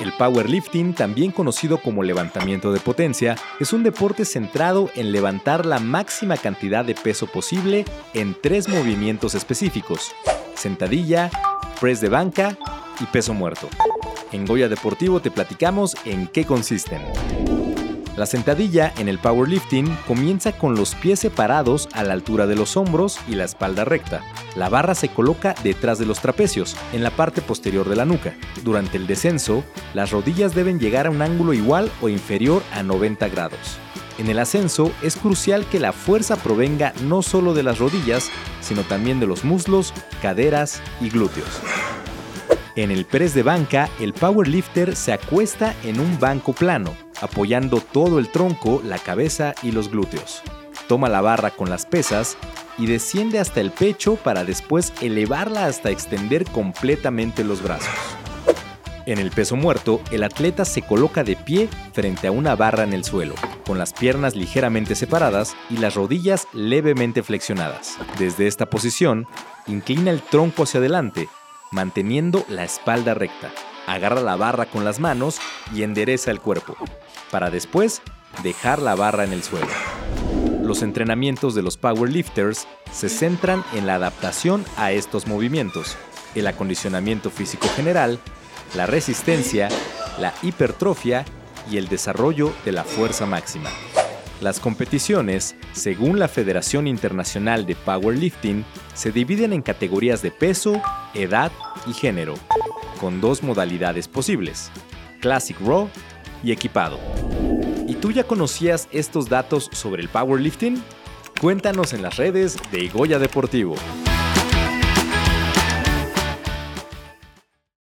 El powerlifting, también conocido como levantamiento de potencia, es un deporte centrado en levantar la máxima cantidad de peso posible en tres movimientos específicos, sentadilla, press de banca y peso muerto. En Goya Deportivo te platicamos en qué consisten. La sentadilla en el powerlifting comienza con los pies separados a la altura de los hombros y la espalda recta. La barra se coloca detrás de los trapecios, en la parte posterior de la nuca. Durante el descenso, las rodillas deben llegar a un ángulo igual o inferior a 90 grados. En el ascenso es crucial que la fuerza provenga no solo de las rodillas, sino también de los muslos, caderas y glúteos. En el press de banca, el powerlifter se acuesta en un banco plano, apoyando todo el tronco, la cabeza y los glúteos. Toma la barra con las pesas y desciende hasta el pecho para después elevarla hasta extender completamente los brazos. En el peso muerto, el atleta se coloca de pie frente a una barra en el suelo, con las piernas ligeramente separadas y las rodillas levemente flexionadas. Desde esta posición, inclina el tronco hacia adelante manteniendo la espalda recta. Agarra la barra con las manos y endereza el cuerpo, para después dejar la barra en el suelo. Los entrenamientos de los powerlifters se centran en la adaptación a estos movimientos, el acondicionamiento físico general, la resistencia, la hipertrofia y el desarrollo de la fuerza máxima. Las competiciones, según la Federación Internacional de Powerlifting, se dividen en categorías de peso, edad y género, con dos modalidades posibles, Classic Raw y equipado. ¿Y tú ya conocías estos datos sobre el powerlifting? Cuéntanos en las redes de Goya Deportivo.